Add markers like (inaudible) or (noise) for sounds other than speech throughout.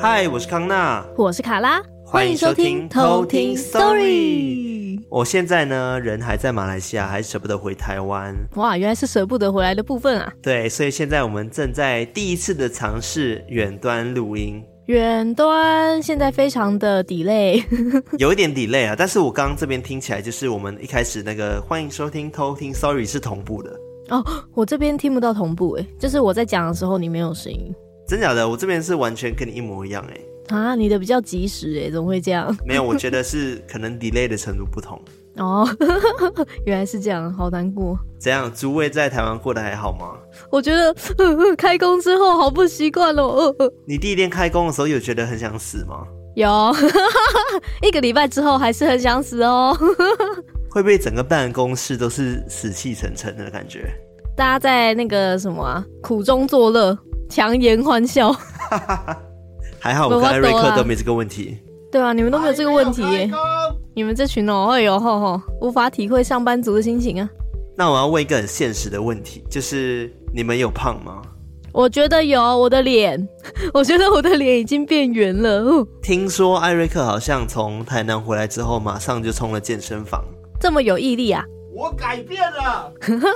嗨，我是康娜，我是卡拉，欢迎收听偷听 Story。我现在呢，人还在马来西亚，还舍不得回台湾。哇，原来是舍不得回来的部分啊。对，所以现在我们正在第一次的尝试远端录音。远端现在非常的 delay，(laughs) 有一点 delay 啊。但是我刚刚这边听起来，就是我们一开始那个欢迎收听偷听 Story 是同步的。哦，我这边听不到同步，诶，就是我在讲的时候你没有声音。真假的，我这边是完全跟你一模一样哎。啊，你的比较及时哎，怎么会这样？没有，我觉得是可能 (laughs) delay 的程度不同。哦，(laughs) 原来是这样，好难过。怎样？诸位在台湾过得还好吗？我觉得呵呵 (laughs) 开工之后好不习惯哦。(laughs) 你第一天开工的时候有觉得很想死吗？有，一个礼拜之后还是很想死哦。会不会整个办公室都是死气沉沉的感觉？大家在那个什么啊，苦中作乐。强颜欢笑，还好我跟艾瑞克都没这个问题。对啊，你们都没有这个问题耶。你们这群哦，哎呦吼吼，无法体会上班族的心情啊。那我要问一个很现实的问题，就是你们有胖吗？我觉得有，我的脸，(laughs) 我觉得我的脸已经变圆了。听说艾瑞克好像从台南回来之后，马上就冲了健身房，这么有毅力啊！我改变了。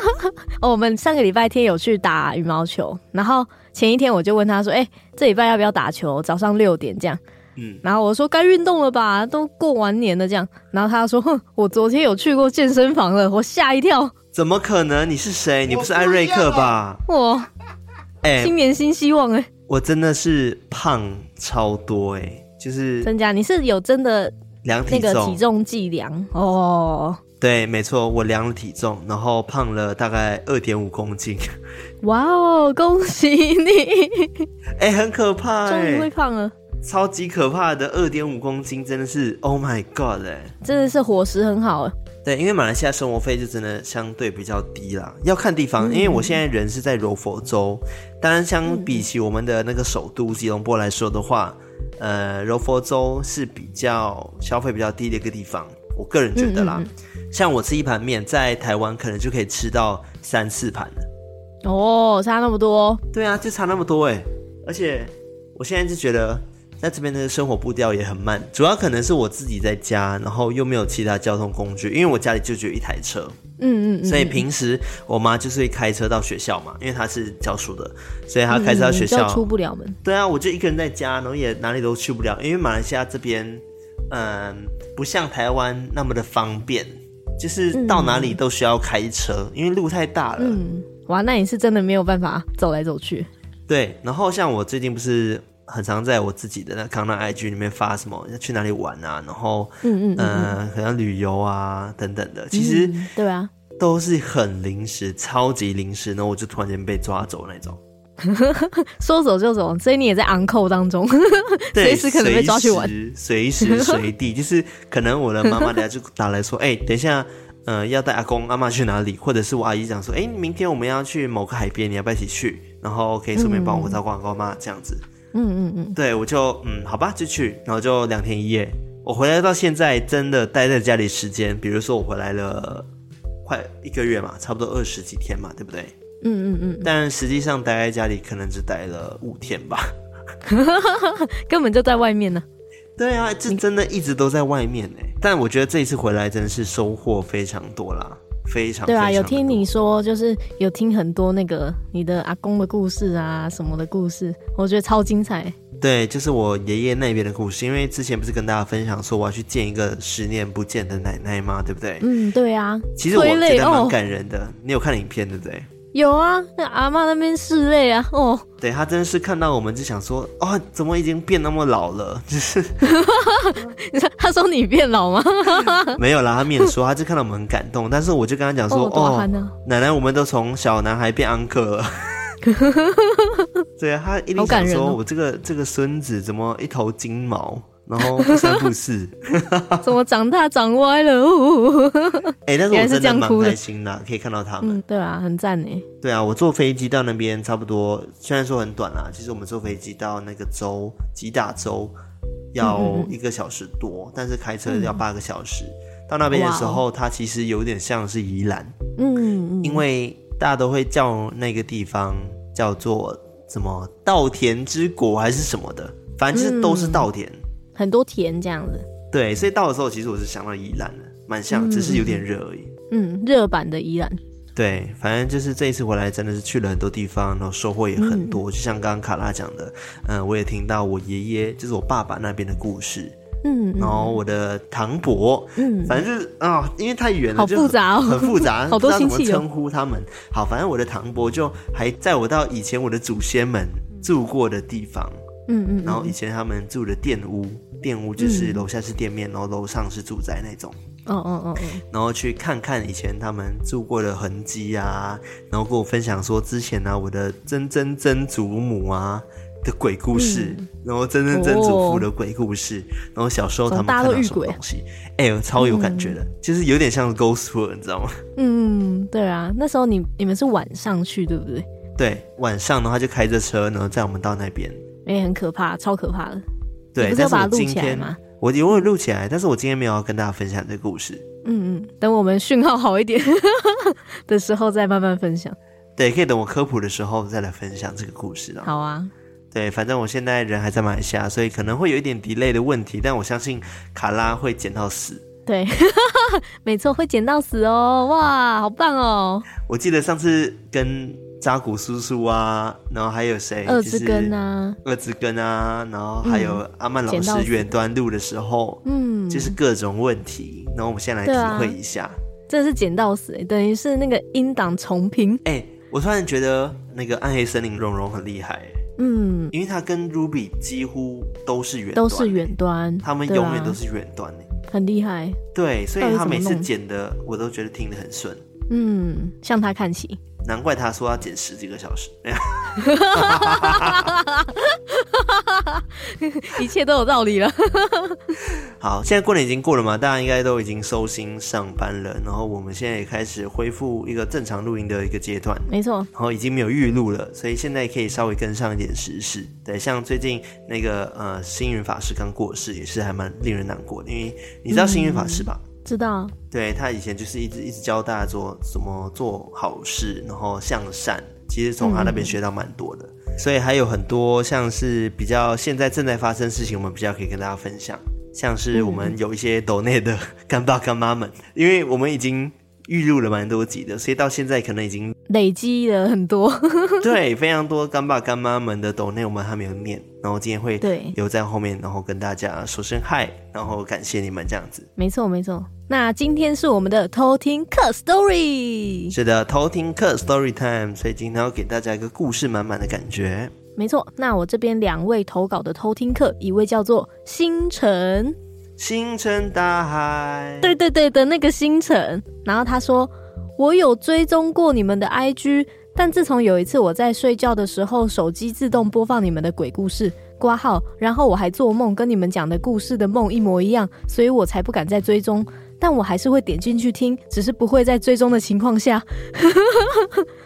(laughs) 哦，我们上个礼拜天有去打羽毛球，然后前一天我就问他说：“哎、欸，这礼拜要不要打球？早上六点这样。”嗯，然后我说：“该运动了吧，都过完年了这样。”然后他说：“哼，我昨天有去过健身房了。”我吓一跳，怎么可能？你是谁？你不是艾瑞克吧？我，哎，新年新希望哎、欸，我真的是胖超多哎、欸，就是增加？你是有真的量那个体重计量哦？对，没错，我量了体重，然后胖了大概二点五公斤。哇哦，恭喜你！(laughs) 哎，很可怕，终于会胖了，超级可怕的二点五公斤，真的是 Oh my God！哎，真的是伙食很好。对，因为马来西亚生活费就真的相对比较低啦，要看地方。嗯、因为我现在人是在柔佛州，当然相比起我们的那个首都吉隆坡来说的话，呃，柔佛州是比较消费比较低的一个地方。我个人觉得啦。像我吃一盘面，在台湾可能就可以吃到三四盘了。哦，差那么多？对啊，就差那么多哎！而且我现在就觉得，在这边的生活步调也很慢，主要可能是我自己在家，然后又没有其他交通工具，因为我家里就只有一台车。嗯，嗯嗯。所以平时我妈就是会开车到学校嘛，因为她是教书的，所以她开车到学校。嗯、出不了门。对啊，我就一个人在家，然后也哪里都去不了，因为马来西亚这边，嗯，不像台湾那么的方便。就是到哪里都需要开车，嗯、因为路太大了。嗯，哇，那你是真的没有办法走来走去。对，然后像我最近不是很常在我自己的那康纳 IG 里面发什么要去哪里玩啊，然后嗯嗯嗯，可、呃、能旅游啊等等的，其实、嗯、对啊，都是很临时，超级临时，然后我就突然间被抓走那种。(laughs) 说走就走，所以你也在 on call 当中，(laughs) 随时可能被抓去玩，随时 (laughs) 随地，就是可能我的妈妈等下就打来说，哎、欸，等一下，呃，要带阿公阿妈去哪里？或者是我阿姨讲说，哎、欸，明天我们要去某个海边，你要不要一起去？然后可以顺便帮我照顾阿公阿妈这样子。嗯嗯嗯嗯，对，我就嗯，好吧，就去，然后就两天一夜。我回来到现在，真的待在家里时间，比如说我回来了快一个月嘛，差不多二十几天嘛，对不对？嗯嗯嗯，但实际上待在家里可能只待了五天吧，(laughs) 根本就在外面呢。对啊，这真的一直都在外面呢。但我觉得这一次回来真的是收获非常多啦，非常。对啊，有听你说，就是有听很多那个你的阿公的故事啊，什么的故事，我觉得超精彩。对，就是我爷爷那边的故事，因为之前不是跟大家分享说我要去见一个十年不见的奶奶吗？对不对？嗯，对啊。其实我觉得蛮感人的，你有看影片对不对？有啊，那阿嬷那边拭泪啊，哦，对，他真的是看到我们就想说，哦，怎么已经变那么老了？(laughs) 就是，他说你变老吗？(laughs) 没有啦，他没有说，他就看到我们很感动。但是我就跟他讲说，哦，哦奶奶，我们都从小男孩变安克了。(laughs) 对啊，他一定想说，我这个这个孙子怎么一头金毛？然后不三不四，(laughs) 怎么长大长歪了？哎、欸，但是我真的蛮开心的，可以看到他们。嗯，对啊，很赞呢。对啊，我坐飞机到那边差不多，虽然说很短啦，其实我们坐飞机到那个州吉打州要一个小时多，嗯嗯嗯，但是开车要八个小时。到那边的时候，它其实有点像是宜兰，嗯，因为大家都会叫那个地方叫做什么稻田之国还是什么的，反正就是都是稻田，嗯、很多甜这样子。对，所以到的时候，其实我是想到宜兰的，蛮像，只是有点热而已。嗯，热版的宜兰。对，反正就是这一次回来，真的是去了很多地方，然后收获也很多。嗯、就像刚刚卡拉讲的，嗯，我也听到我爷爷，就是我爸爸那边的故事。嗯，然后我的堂伯，嗯，反正就是啊、哦，因为太远了，好复杂哦，很复杂，(laughs) 好多亲戚、哦、不知道怎么称呼他们。好，反正我的堂伯就还在我到以前我的祖先们住过的地方。嗯嗯，然后以前他们住的店屋，店屋就是楼下是店面，嗯、然后楼上是住宅那种。哦哦哦哦，然后去看看以前他们住过的痕迹啊，然后跟我分享说之前呢、啊，我的曾曾曾祖母啊的鬼故事，嗯、然后曾曾曾祖父的鬼故事，哦、然后小时候他们看到什么东西，哎呦，超有感觉的，嗯、就是有点像 Ghost Tour，你知道吗？嗯，对啊，那时候你你们是晚上去对不对？对，晚上的话就开着车，然后载我们到那边。哎、欸，很可怕，超可怕的。对，你不是要把它录起来吗？我有我录起来，但是我今天没有要跟大家分享这个故事。嗯嗯，等我们讯号好一点 (laughs) 的时候再慢慢分享。对，可以等我科普的时候再来分享这个故事。好啊。对，反正我现在人还在马来西亚，所以可能会有一点 delay 的问题，但我相信卡拉会剪到死。对，(laughs) 没错，会剪到死哦！哇，好棒哦！我记得上次跟。扎古叔叔啊，然后还有谁？二子根啊，二子根啊，然后还有阿曼老师远端录的时候，嗯，就是各种问题。然后我们先来体会一下，这是剪到死，等于是那个音档重拼。哎，我突然觉得那个暗黑森林蓉蓉很厉害，嗯，因为他跟 Ruby 几乎都是远端，都是远端，他们永远都是远端，很厉害。对，所以他每次剪的，我都觉得听得很顺。嗯，向他看齐。难怪他说要剪十几个小时，(laughs) 一切都有道理了。(laughs) 好，现在过年已经过了嘛，大家应该都已经收心上班了，然后我们现在也开始恢复一个正常录音的一个阶段。没错，然后已经没有预录了，所以现在可以稍微跟上一点时事。对，像最近那个呃星云法师刚过世，也是还蛮令人难过的，因为你知道星云法师吧？嗯知道，对，他以前就是一直一直教大家做怎么做好事，然后向善。其实从他那边学到蛮多的，嗯、所以还有很多像是比较现在正在发生的事情，我们比较可以跟大家分享。像是我们有一些抖内的干爸干妈们，因为我们已经预录了蛮多集的，所以到现在可能已经累积了很多。(laughs) (laughs) 对，非常多干爸干妈们的抖内我们还没有念，然后今天会留在后面，然后跟大家说声嗨，然后感谢你们这样子。没错，没错。那今天是我们的偷听客 story，是的，偷听客 story time，所以今天要给大家一个故事满满的感觉。没错，那我这边两位投稿的偷听客，一位叫做星辰，星辰大海，对对对的那个星辰。然后他说，我有追踪过你们的 IG，但自从有一次我在睡觉的时候，手机自动播放你们的鬼故事。挂号，然后我还做梦，跟你们讲的故事的梦一模一样，所以我才不敢再追踪。但我还是会点进去听，只是不会在追踪的情况下。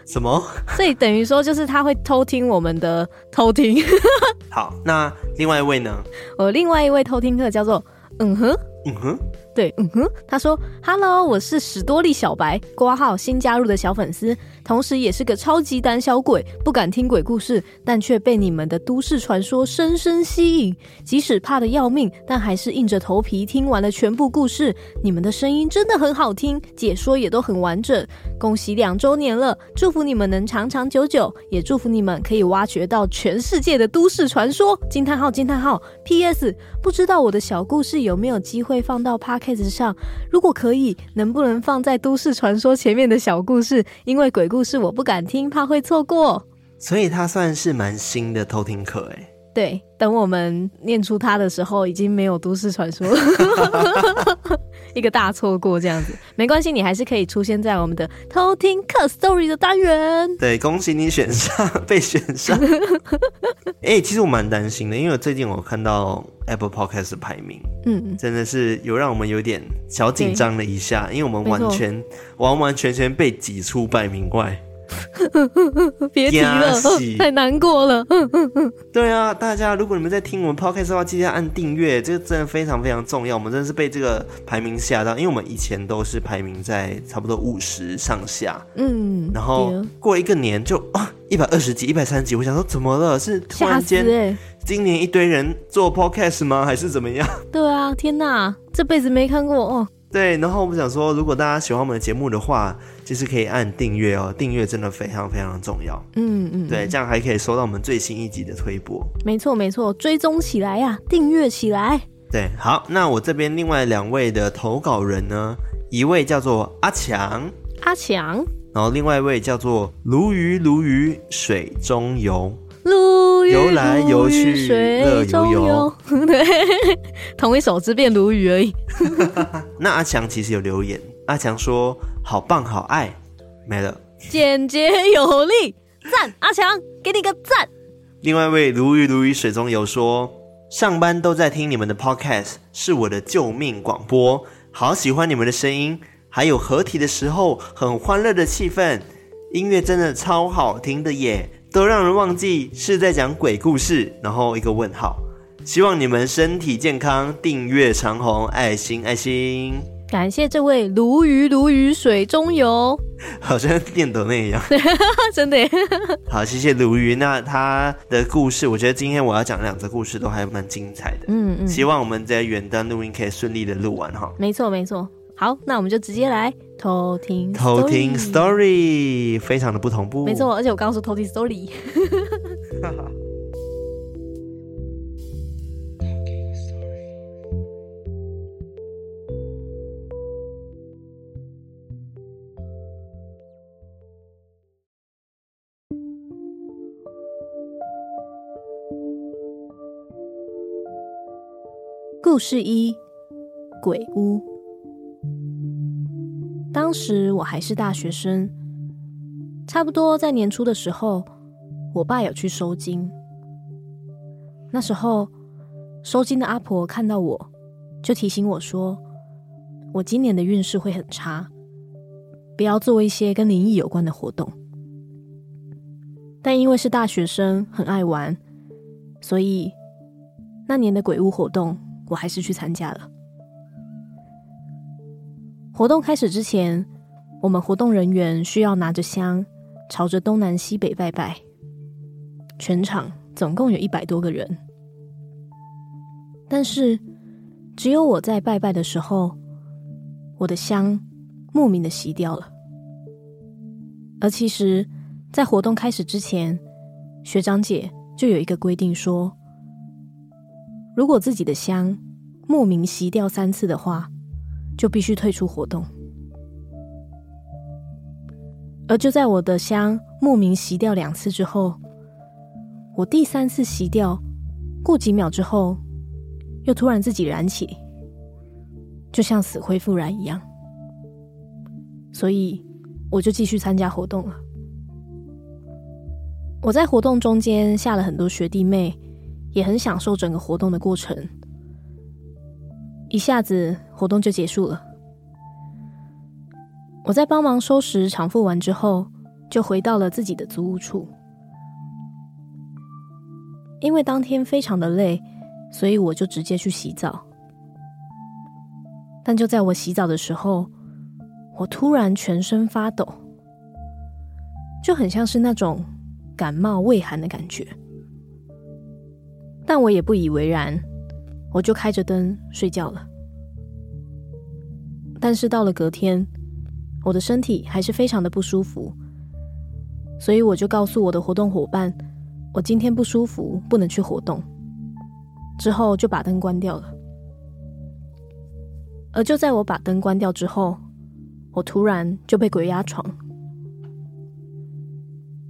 什么？所以等于说，就是他会偷听我们的偷听。(laughs) 好，那另外一位呢？我另外一位偷听客叫做嗯哼，嗯哼。对，嗯哼，他说：“Hello，我是史多利小白，挂号新加入的小粉丝，同时也是个超级胆小鬼，不敢听鬼故事，但却被你们的都市传说深深吸引。即使怕得要命，但还是硬着头皮听完了全部故事。你们的声音真的很好听，解说也都很完整。恭喜两周年了，祝福你们能长长久久，也祝福你们可以挖掘到全世界的都市传说。惊叹号惊叹号！P.S. 不知道我的小故事有没有机会放到 Park。Case 上，如果可以，能不能放在都市传说前面的小故事？因为鬼故事我不敢听，怕会错过。所以他算是蛮新的偷听客哎。对，等我们念出它的时候，已经没有都市传说了，(laughs) 一个大错过这样子。没关系，你还是可以出现在我们的偷听客 story 的单元。对，恭喜你选上，(laughs) 被选上。哎、欸，其实我蛮担心的，因为最近我看到 Apple Podcast 的排名，嗯，真的是有让我们有点小紧张了一下，因为我们完全完完全全被挤出百名外。(laughs) 别提了，(laughs) 太难过了。(laughs) 对啊，大家如果你们在听我们 podcast 的话，记得按订阅，这个真的非常非常重要。我们真的是被这个排名吓到，因为我们以前都是排名在差不多五十上下，嗯，然后过一个年就啊一百二十几、一百三十几，我想说怎么了？是突然间、欸、今年一堆人做 podcast 吗？还是怎么样？对啊，天哪，这辈子没看过哦。对，然后我们想说，如果大家喜欢我们的节目的话，就是可以按订阅哦，订阅真的非常非常重要。嗯嗯，对，这样还可以收到我们最新一集的推播。没错没错，追踪起来呀、啊，订阅起来。对，好，那我这边另外两位的投稿人呢，一位叫做阿强，阿强，然后另外一位叫做鲈鱼，鲈鱼水中游。游来游去，乐悠悠。(laughs) 对，同一首只变鲈鱼而已。(laughs) 那阿强其实有留言，阿强说：“好棒，好爱。”没了。(laughs) 简洁有力，赞！阿强，给你个赞。另外一位鲈鱼，鲈鱼水中游说：“上班都在听你们的 podcast，是我的救命广播。好喜欢你们的声音，还有合体的时候很欢乐的气氛，音乐真的超好听的耶。”都让人忘记是在讲鬼故事，然后一个问号。希望你们身体健康，订阅长虹，爱心爱心。感谢这位鲈鱼，鲈鱼水中游，(laughs) 好像电抖那一样，(laughs) 真的。(laughs) 好，谢谢鲈鱼。那他的故事，我觉得今天我要讲的两则故事都还蛮精彩的。嗯嗯，希望我们在远端录音可以顺利的录完哈。没错没错。好，那我们就直接来偷听偷听 story，非常的不同步。没错，而且我刚刚说偷听 story。(laughs) 故事一：鬼屋。当时我还是大学生，差不多在年初的时候，我爸有去收金。那时候，收金的阿婆看到我，就提醒我说：“我今年的运势会很差，不要做一些跟灵异有关的活动。”但因为是大学生，很爱玩，所以那年的鬼屋活动，我还是去参加了。活动开始之前，我们活动人员需要拿着香，朝着东南西北拜拜。全场总共有一百多个人，但是只有我在拜拜的时候，我的香莫名的熄掉了。而其实，在活动开始之前，学长姐就有一个规定说，如果自己的香莫名熄掉三次的话，就必须退出活动，而就在我的香莫名熄掉两次之后，我第三次熄掉，过几秒之后，又突然自己燃起，就像死灰复燃一样。所以我就继续参加活动了。我在活动中间下了很多学弟妹，也很享受整个活动的过程。一下子活动就结束了。我在帮忙收拾场布完之后，就回到了自己的租屋处。因为当天非常的累，所以我就直接去洗澡。但就在我洗澡的时候，我突然全身发抖，就很像是那种感冒畏寒的感觉。但我也不以为然。我就开着灯睡觉了，但是到了隔天，我的身体还是非常的不舒服，所以我就告诉我的活动伙伴，我今天不舒服，不能去活动。之后就把灯关掉了，而就在我把灯关掉之后，我突然就被鬼压床。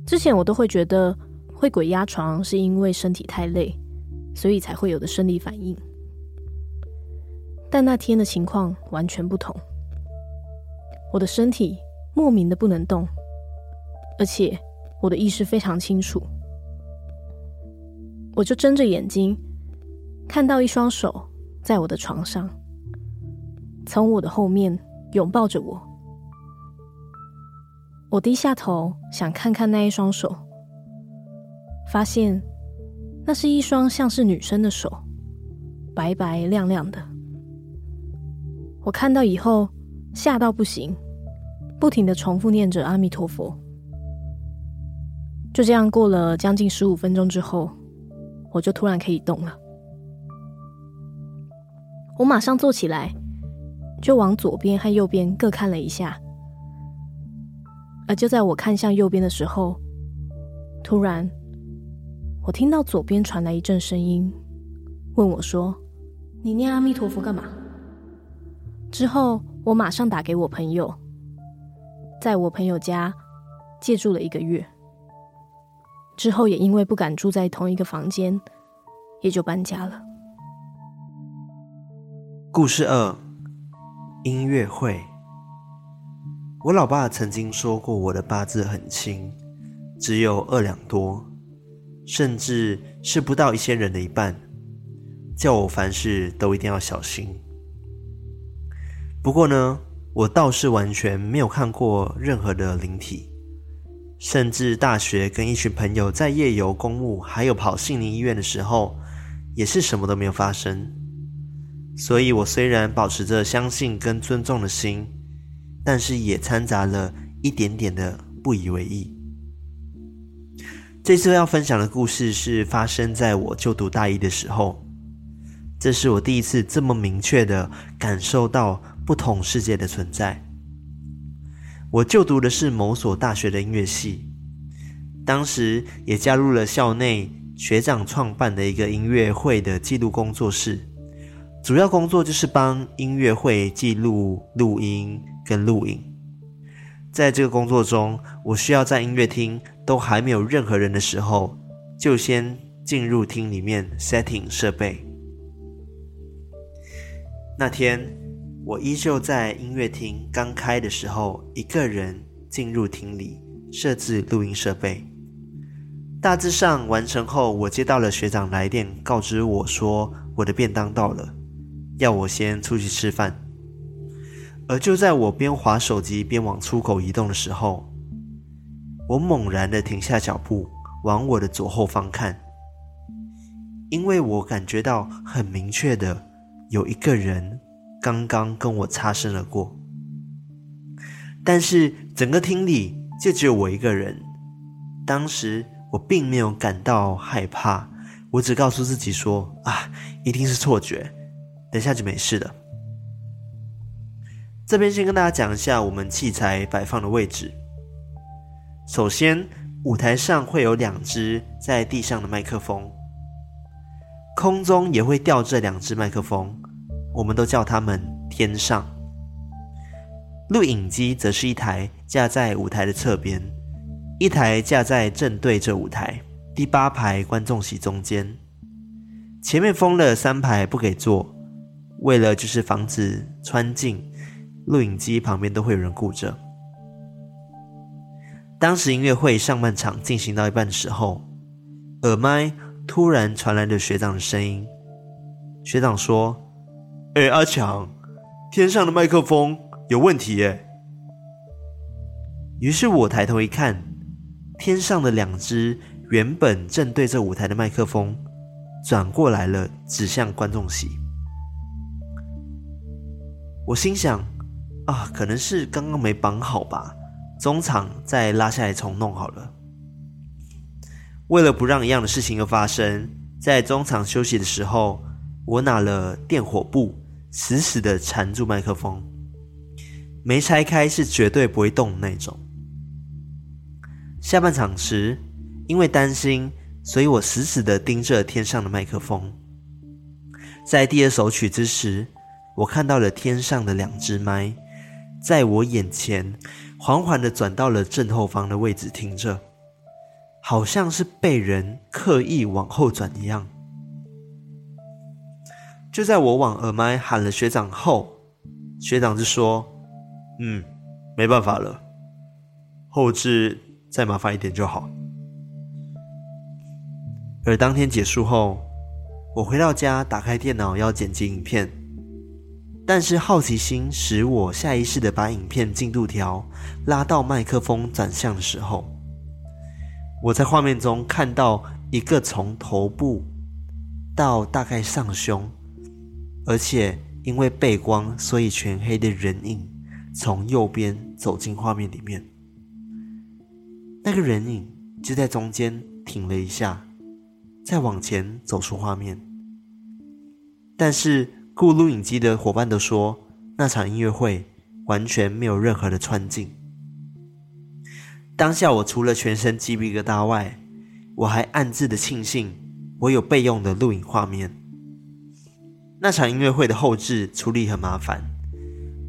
之前我都会觉得会鬼压床是因为身体太累，所以才会有的生理反应。但那天的情况完全不同，我的身体莫名的不能动，而且我的意识非常清楚，我就睁着眼睛看到一双手在我的床上，从我的后面拥抱着我，我低下头想看看那一双手，发现那是一双像是女生的手，白白亮亮的。我看到以后吓到不行，不停的重复念着阿弥陀佛。就这样过了将近十五分钟之后，我就突然可以动了。我马上坐起来，就往左边和右边各看了一下。而就在我看向右边的时候，突然，我听到左边传来一阵声音，问我说：“你念阿弥陀佛干嘛？”之后，我马上打给我朋友，在我朋友家借住了一个月。之后也因为不敢住在同一个房间，也就搬家了。故事二：音乐会。我老爸曾经说过，我的八字很轻，只有二两多，甚至是不到一些人的一半，叫我凡事都一定要小心。不过呢，我倒是完全没有看过任何的灵体，甚至大学跟一群朋友在夜游公墓，还有跑杏林医院的时候，也是什么都没有发生。所以我虽然保持着相信跟尊重的心。但是也掺杂了一点点的不以为意。这次要分享的故事是发生在我就读大一的时候，这是我第一次这么明确的感受到不同世界的存在。我就读的是某所大学的音乐系，当时也加入了校内学长创办的一个音乐会的记录工作室，主要工作就是帮音乐会记录录音。跟录影，在这个工作中，我需要在音乐厅都还没有任何人的时候，就先进入厅里面 setting 设备。那天，我依旧在音乐厅刚开的时候，一个人进入厅里设置录音设备。大致上完成后，我接到了学长来电，告知我说我的便当到了，要我先出去吃饭。而就在我边划手机边往出口移动的时候，我猛然的停下脚步，往我的左后方看，因为我感觉到很明确的有一个人刚刚跟我擦身而过，但是整个厅里就只有我一个人。当时我并没有感到害怕，我只告诉自己说：“啊，一定是错觉，等下就没事了。”这边先跟大家讲一下我们器材摆放的位置。首先，舞台上会有两只在地上的麦克风，空中也会吊着两只麦克风，我们都叫他们“天上”。录影机则是一台架在舞台的侧边，一台架在正对着舞台第八排观众席中间，前面封了三排不给坐，为了就是防止穿进。录影机旁边都会有人顾着。当时音乐会上半场进行到一半的时候，耳麦突然传来了学长的声音。学长说：“哎，阿强，天上的麦克风有问题耶。”于是我抬头一看，天上的两只原本正对着舞台的麦克风转过来了，指向观众席。我心想。啊，可能是刚刚没绑好吧，中场再拉下来重弄好了。为了不让一样的事情又发生，在中场休息的时候，我拿了电火布，死死的缠住麦克风，没拆开是绝对不会动的那种。下半场时，因为担心，所以我死死的盯着天上的麦克风。在第二首曲之时，我看到了天上的两只麦。在我眼前，缓缓的转到了正后方的位置停着，好像是被人刻意往后转一样。就在我往耳麦喊了学长后，学长就说：“嗯，没办法了，后置再麻烦一点就好。”而当天结束后，我回到家，打开电脑要剪辑影片。但是好奇心使我下意识的把影片进度条拉到麦克风转向的时候，我在画面中看到一个从头部到大概上胸，而且因为背光所以全黑的人影从右边走进画面里面。那个人影就在中间停了一下，再往前走出画面，但是。雇录影机的伙伴都说，那场音乐会完全没有任何的穿镜。当下我除了全身鸡皮疙瘩外，我还暗自的庆幸我有备用的录影画面。那场音乐会的后置处理很麻烦，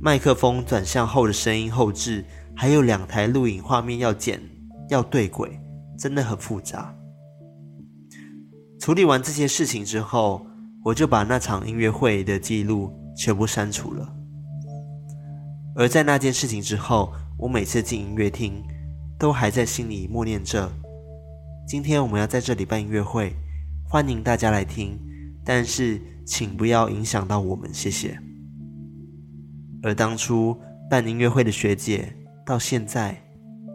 麦克风转向后的声音后置，还有两台录影画面要剪要对轨，真的很复杂。处理完这些事情之后，我就把那场音乐会的记录全部删除了。而在那件事情之后，我每次进音乐厅，都还在心里默念着：今天我们要在这里办音乐会，欢迎大家来听，但是请不要影响到我们，谢谢。而当初办音乐会的学姐，到现在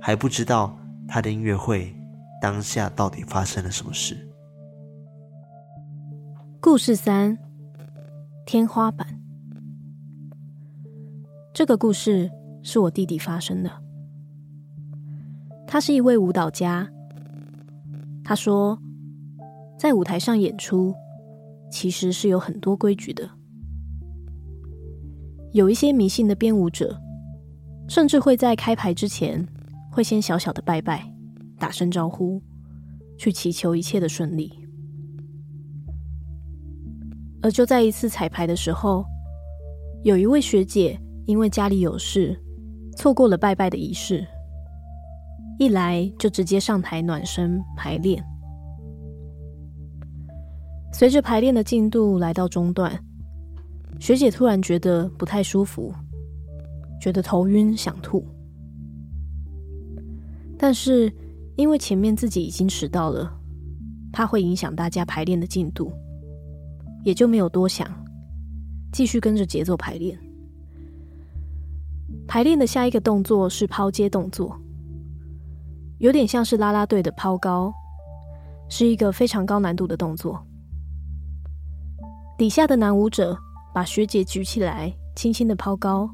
还不知道她的音乐会当下到底发生了什么事。故事三：天花板。这个故事是我弟弟发生的。他是一位舞蹈家。他说，在舞台上演出其实是有很多规矩的。有一些迷信的编舞者，甚至会在开排之前会先小小的拜拜，打声招呼，去祈求一切的顺利。而就在一次彩排的时候，有一位学姐因为家里有事，错过了拜拜的仪式，一来就直接上台暖身排练。随着排练的进度来到中段，学姐突然觉得不太舒服，觉得头晕想吐，但是因为前面自己已经迟到了，怕会影响大家排练的进度。也就没有多想，继续跟着节奏排练。排练的下一个动作是抛接动作，有点像是啦啦队的抛高，是一个非常高难度的动作。底下的男舞者把学姐举起来，轻轻的抛高，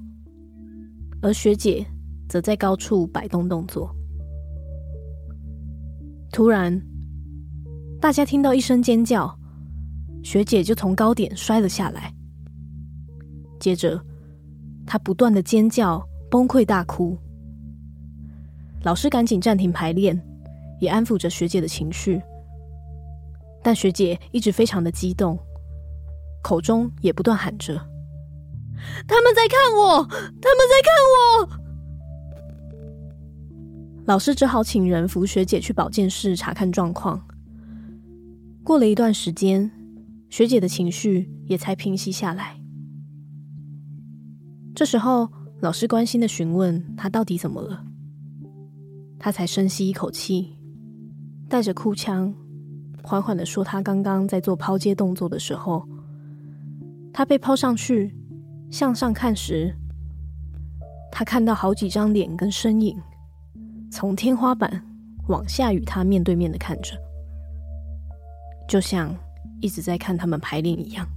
而学姐则在高处摆动动作。突然，大家听到一声尖叫。学姐就从高点摔了下来，接着她不断的尖叫、崩溃大哭。老师赶紧暂停排练，也安抚着学姐的情绪。但学姐一直非常的激动，口中也不断喊着：“他们在看我，他们在看我。”老师只好请人扶学姐去保健室查看状况。过了一段时间。学姐的情绪也才平息下来。这时候，老师关心的询问她到底怎么了，她才深吸一口气，带着哭腔，缓缓的说：“她刚刚在做抛接动作的时候，他被抛上去，向上看时，他看到好几张脸跟身影，从天花板往下与他面对面的看着，就像……”一直在看他们排练一样。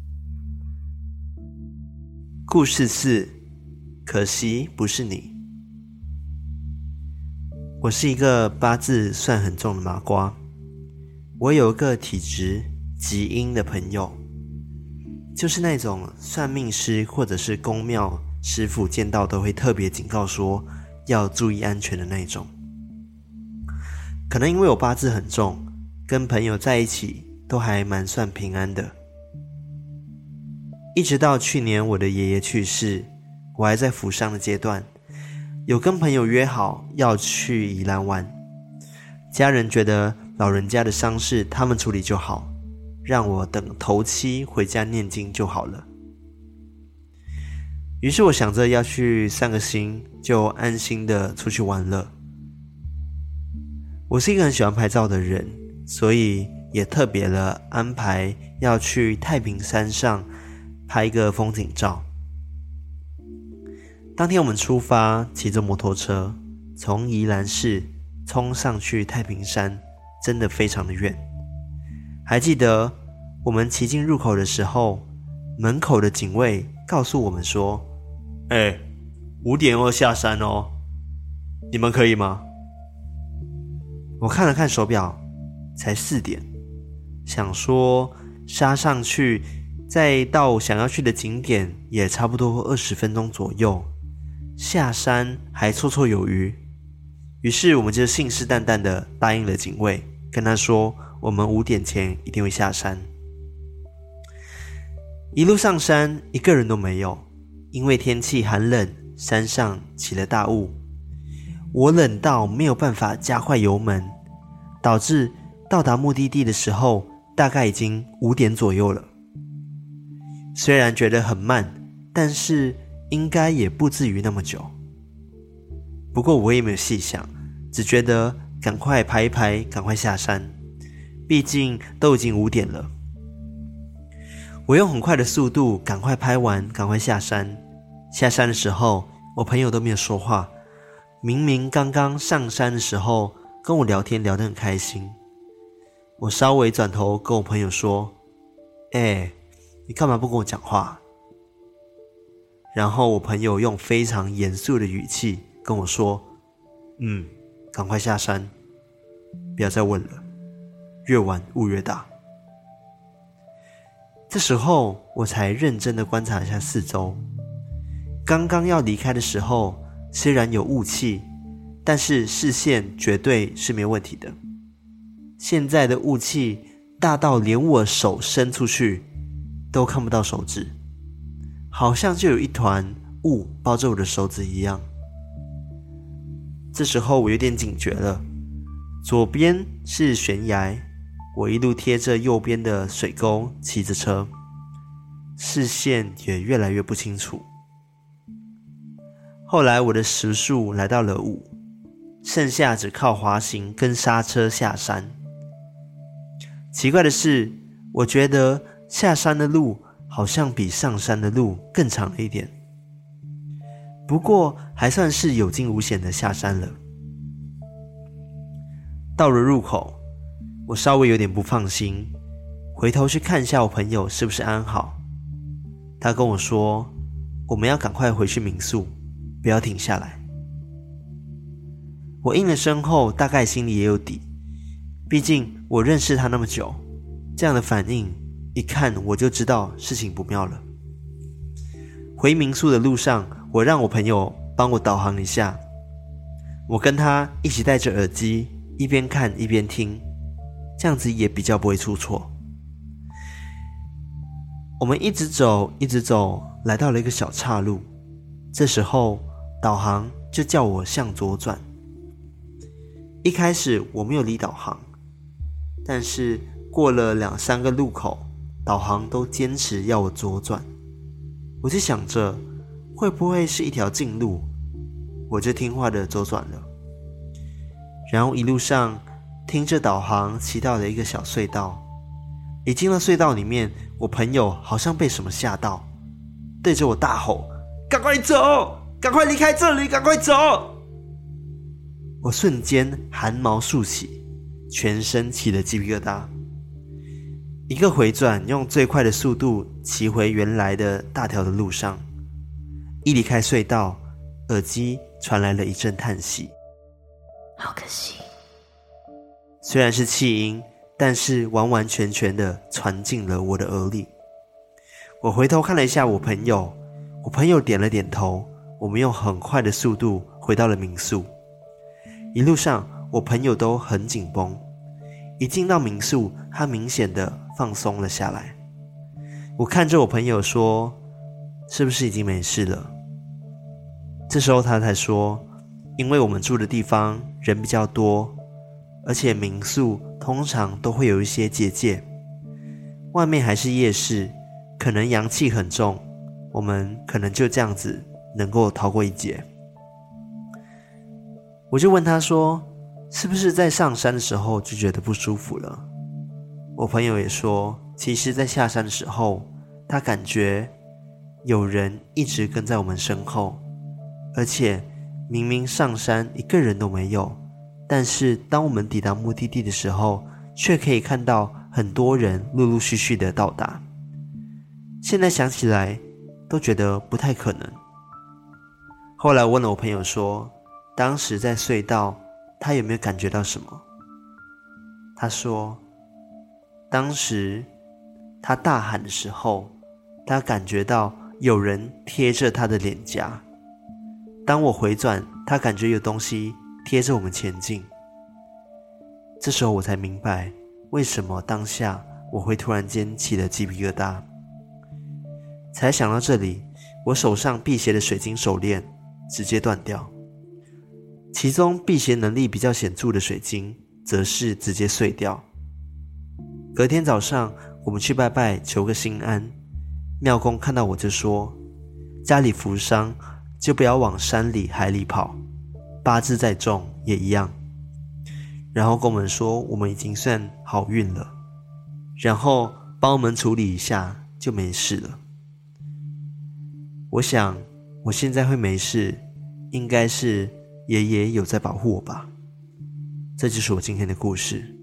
故事四，可惜不是你。我是一个八字算很重的麻瓜。我有一个体质极阴的朋友，就是那种算命师或者是宫庙师傅见到都会特别警告说要注意安全的那种。可能因为我八字很重，跟朋友在一起。都还蛮算平安的，一直到去年我的爷爷去世，我还在疗伤的阶段，有跟朋友约好要去宜兰玩，家人觉得老人家的伤势他们处理就好，让我等头七回家念经就好了。于是我想着要去散个心，就安心的出去玩了。我是一个很喜欢拍照的人，所以。也特别的安排要去太平山上拍一个风景照，当天我们出发，骑着摩托车从宜兰市冲上去太平山，真的非常的远。还记得我们骑进入口的时候，门口的警卫告诉我们说：“哎，五点要下山哦，你们可以吗？”我看了看手表，才四点，想说杀上去，再到想要去的景点也差不多二十分钟左右。下山还绰绰有余，于是我们就信誓旦旦的答应了警卫，跟他说我们五点前一定会下山。一路上山一个人都没有，因为天气寒冷，山上起了大雾，我冷到没有办法加快油门，导致到达目的地的时候大概已经五点左右了。虽然觉得很慢，但是。应该也不至于那么久，不过我也没有细想，只觉得赶快排一排，赶快下山，毕竟都已经五点了。我用很快的速度赶快拍完，赶快下山。下山的时候，我朋友都没有说话，明明刚刚上山的时候跟我聊天聊得很开心。我稍微转头跟我朋友说：“哎，你干嘛不跟我讲话？”然后我朋友用非常严肃的语气跟我说：“嗯，赶快下山，不要再问了，越晚雾越大。”这时候我才认真的观察一下四周。刚刚要离开的时候，虽然有雾气，但是视线绝对是没问题的。现在的雾气大到连我手伸出去都看不到手指。好像就有一团雾包着我的手指一样。这时候我有点警觉了，左边是悬崖，我一路贴着右边的水沟骑着车，视线也越来越不清楚。后来我的时速来到了五，剩下只靠滑行跟刹车下山。奇怪的是，我觉得下山的路。好像比上山的路更长一点，不过还算是有惊无险的下山了。到了入口，我稍微有点不放心，回头去看一下我朋友是不是安好。他跟我说，我们要赶快回去民宿，不要停下来。我应了声后，大概心里也有底，毕竟我认识他那么久，这样的反应。一看我就知道事情不妙了。回民宿的路上，我让我朋友帮我导航一下，我跟他一起戴着耳机，一边看一边听，这样子也比较不会出错。我们一直走，一直走，来到了一个小岔路，这时候导航就叫我向左转。一开始我没有理导航，但是过了两三个路口。导航都坚持要我左转，我就想着会不会是一条近路，我就听话的左转了。然后一路上听着导航骑到了一个小隧道，一进了隧道里面，我朋友好像被什么吓到，对着我大吼：“赶快走，赶快离开这里，赶快走！”我瞬间汗毛竖起，全身起了鸡皮疙瘩。一个回转，用最快的速度骑回原来的大条的路上。一离开隧道，耳机传来了一阵叹息。好可惜。虽然是气音，但是完完全全的传进了我的耳里。我回头看了一下我朋友，我朋友点了点头。我们用很快的速度回到了民宿。一路上，我朋友都很紧绷。一进到民宿，他明显的放松了下来。我看着我朋友说：“是不是已经没事了？”这时候他才说：“因为我们住的地方人比较多，而且民宿通常都会有一些结界，外面还是夜市，可能阳气很重，我们可能就这样子能够逃过一劫。”我就问他说。是不是在上山的时候就觉得不舒服了？我朋友也说，其实，在下山的时候，他感觉有人一直跟在我们身后，而且明明上山一个人都没有，但是当我们抵达目的地的时候，却可以看到很多人陆陆续续的到达。现在想起来，都觉得不太可能。后来问了我朋友说，当时在隧道，他有没有感觉到什么？他说，当时他大喊的时候，他感觉到有人贴着他的脸颊。当我回转，他感觉有东西贴着我们前进。这时候我才明白，为什么当下我会突然间起了鸡皮疙瘩。才想到这里，我手上辟邪的水晶手链直接断掉，其中辟邪能力比较显著的水晶，则是直接碎掉。隔天早上，我们去拜拜求个心安，庙公看到我就说：“家里扶伤，就不要往山里海里跑，八字再重也一样。”然后跟我们说我们已经算好运了，然后帮我们处理一下就没事了。我想，我现在会没事，应该是爷爷有在保护我吧。这就是我今天的故事。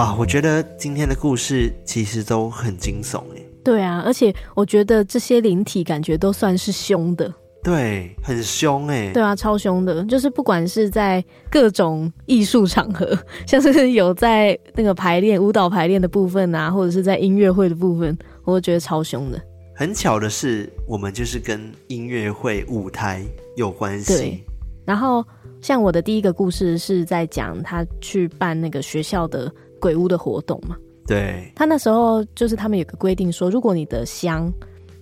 哇，我觉得今天的故事其实都很惊悚诶。对啊，而且我觉得这些灵体感觉都算是凶的，对，很凶哎，对啊，超凶的，就是不管是在各种艺术场合，(laughs) 像是有在那个排练舞蹈排练的部分啊，或者是在音乐会的部分，我都觉得超凶的。很巧的是，我们就是跟音乐会舞台有关系。对，然后像我的第一个故事是在讲他去办那个学校的鬼屋的活动嘛。对，他那时候就是他们有个规定说，如果你的香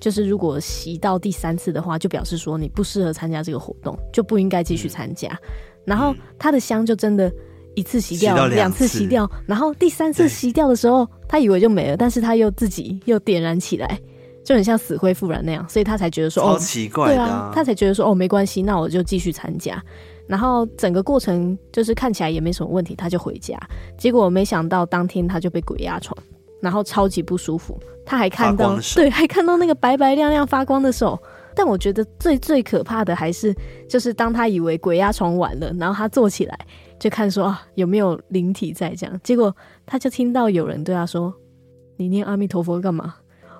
就是如果吸到第三次的话，就表示说你不适合参加这个活动，就不应该继续参加。嗯、然后他的香就真的一次熄掉，两次熄掉，然后第三次熄掉的时候，他以为就没了，但是他又自己又点燃起来，就很像死灰复燃那样，所以他才觉得说，哦奇怪的、啊，对啊，他才觉得说哦，没关系，那我就继续参加。然后整个过程就是看起来也没什么问题，他就回家。结果没想到当天他就被鬼压床，然后超级不舒服。他还看到，对，还看到那个白白亮亮发光的手。但我觉得最最可怕的还是，就是当他以为鬼压床完了，然后他坐起来就看说啊有没有灵体在这样。结果他就听到有人对他说：“你念阿弥陀佛干嘛？”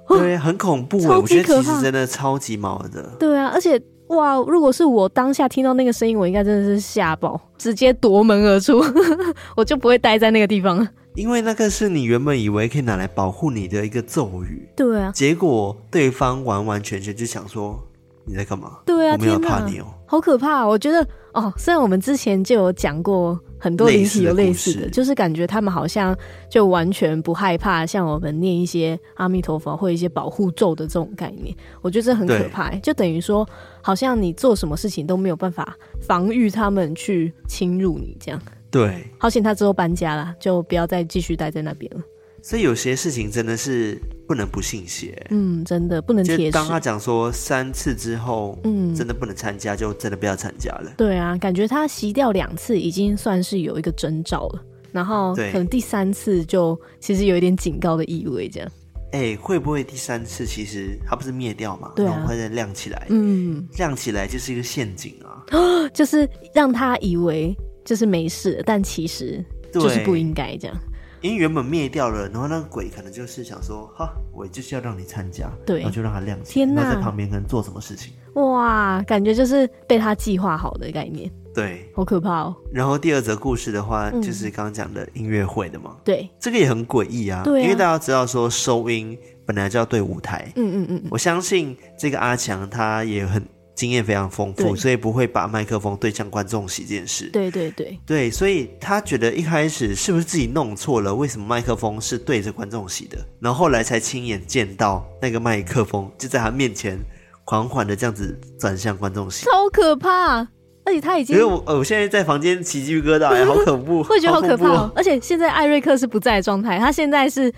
对，很恐怖。我觉得其实真的超级毛的。对啊，而且。哇！如果是我当下听到那个声音，我应该真的是吓爆，直接夺门而出，(laughs) 我就不会待在那个地方了。因为那个是你原本以为可以拿来保护你的一个咒语，对啊。结果对方完完全全就想说你在干嘛？对啊，我没有怕你哦，好可怕！我觉得哦，虽然我们之前就有讲过。很多灵体有类似的，就是感觉他们好像就完全不害怕，像我们念一些阿弥陀佛或一些保护咒的这种概念，我觉得这很可怕，就等于说，好像你做什么事情都没有办法防御他们去侵入你这样。对，好险他之后搬家了，就不要再继续待在那边了。所以有些事情真的是不能不信邪，嗯，真的不能铁。当他讲说三次之后，嗯，真的不能参加，就真的不要参加了。对啊，感觉他洗掉两次已经算是有一个征兆了，然后可能第三次就其实有一点警告的意味，这样。哎、欸，会不会第三次其实它不是灭掉嘛？对啊，然后会再亮起来，嗯，亮起来就是一个陷阱啊，就是让他以为就是没事，但其实就是不应该这样。因为原本灭掉了，然后那个鬼可能就是想说，哈，我就是要让你参加，对，然后就让他亮起来，天哪，然后在旁边可能做什么事情，哇，感觉就是被他计划好的概念，对，好可怕哦。然后第二则故事的话，嗯、就是刚刚讲的音乐会的嘛，对，这个也很诡异啊，对啊，因为大家知道说收音本来就要对舞台，嗯嗯嗯，我相信这个阿强他也很。经验非常丰富，所以不会把麦克风对向观众席这件事。对对对对，所以他觉得一开始是不是自己弄错了？为什么麦克风是对着观众席的？然后后来才亲眼见到那个麦克风就在他面前缓缓的这样子转向观众席，超可怕！而且他已经，因为我我现在在房间起鸡皮疙瘩，哎，(laughs) 好恐怖，会觉得好可怕哦。而且现在艾瑞克是不在的状态，他现在是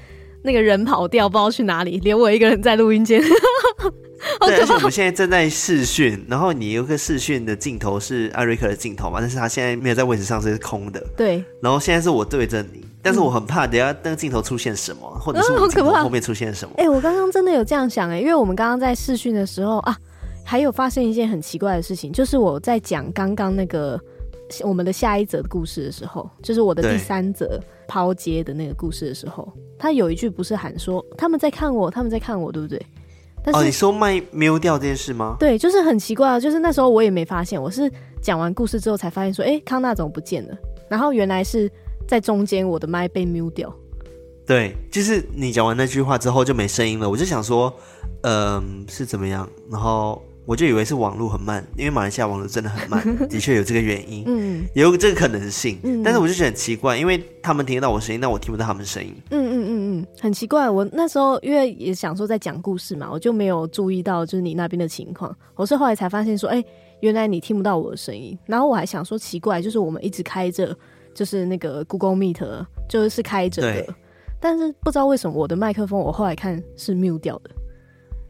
那个人跑掉，不知道去哪里，留我一个人在录音间。对，而且我们现在正在试训，然后你有个试训的镜头是艾瑞克的镜头嘛，但是他现在没有在位置上，是空的。对。然后现在是我对着你，但是我很怕等下那个镜头出现什么，或者是我镜头后面出现什么。哎、欸，我刚刚真的有这样想哎、欸，因为我们刚刚在试训的时候啊，还有发生一件很奇怪的事情，就是我在讲刚刚那个我们的下一则故事的时候，就是我的第三则抛接的那个故事的时候，他有一句不是喊说他们在看我，他们在看我，对不对？但是哦，你说麦 mute 掉这件事吗？对，就是很奇怪啊，就是那时候我也没发现，我是讲完故事之后才发现说，哎、欸，康纳怎么不见了？然后原来是在中间我的麦被 mute 掉。对，就是你讲完那句话之后就没声音了，我就想说，嗯、呃，是怎么样？然后。我就以为是网络很慢，因为马来西亚网络真的很慢，(laughs) 的确有这个原因，嗯，有这个可能性，嗯，但是我就觉得很奇怪，因为他们听得到我声音，但我听不到他们声音，嗯嗯嗯嗯，很奇怪。我那时候因为也想说在讲故事嘛，我就没有注意到就是你那边的情况，我是后来才发现说，哎、欸，原来你听不到我的声音，然后我还想说奇怪，就是我们一直开着，就是那个 Google Meet 就是开着的，但是不知道为什么我的麦克风我后来看是 mute 掉的。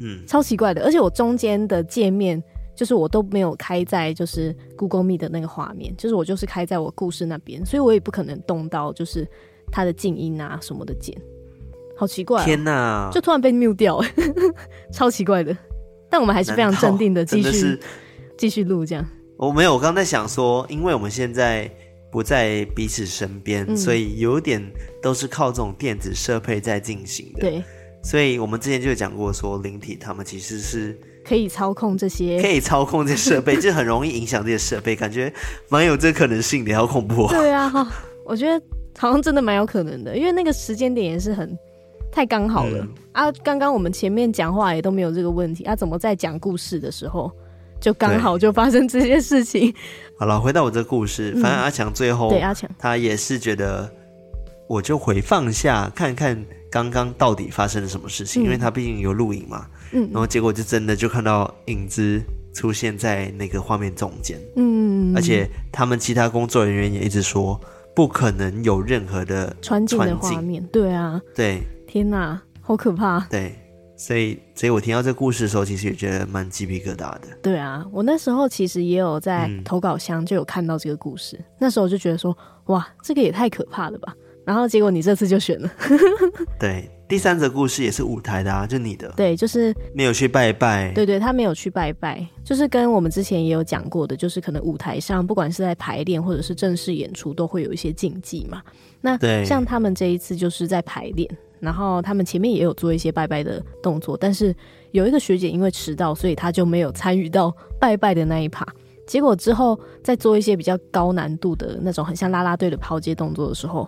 嗯，超奇怪的，而且我中间的界面就是我都没有开在就是 Google Meet 的那个画面，就是我就是开在我故事那边，所以我也不可能动到就是它的静音啊什么的键，好奇怪、喔，天哪，就突然被 mute 掉，(laughs) 超奇怪的。但我们还是非常镇定的继续继续录这样。我没有，我刚在想说，因为我们现在不在彼此身边、嗯，所以有点都是靠这种电子设备在进行的。对。所以我们之前就有讲过，说灵体他们其实是可以操控这些，可以操控这些设备，就很容易影响这些设备，感觉蛮有这可能性的，好恐怖哦。对啊，我觉得好像真的蛮有可能的，因为那个时间点也是很太刚好了、嗯、啊。刚刚我们前面讲话也都没有这个问题啊，怎么在讲故事的时候就刚好就发生这些事情？好了，回到我这个故事，反正阿强最后、嗯、对阿强，他也是觉得，我就回放下看看。刚刚到底发生了什么事情？嗯、因为他毕竟有录影嘛，嗯，然后结果就真的就看到影子出现在那个画面中间，嗯，而且他们其他工作人员也一直说不可能有任何的穿镜的画面，对啊，对，天哪，好可怕，对，所以所以我听到这个故事的时候，其实也觉得蛮鸡皮疙瘩的，对啊，我那时候其实也有在投稿箱就有看到这个故事，嗯、那时候我就觉得说，哇，这个也太可怕了吧。然后结果你这次就选了，(laughs) 对，第三则故事也是舞台的啊，就你的，对，就是没有去拜拜，对对，他没有去拜拜，就是跟我们之前也有讲过的，就是可能舞台上不管是在排练或者是正式演出，都会有一些禁忌嘛。那对，像他们这一次就是在排练，然后他们前面也有做一些拜拜的动作，但是有一个学姐因为迟到，所以她就没有参与到拜拜的那一趴。结果之后在做一些比较高难度的那种很像啦啦队的抛接动作的时候。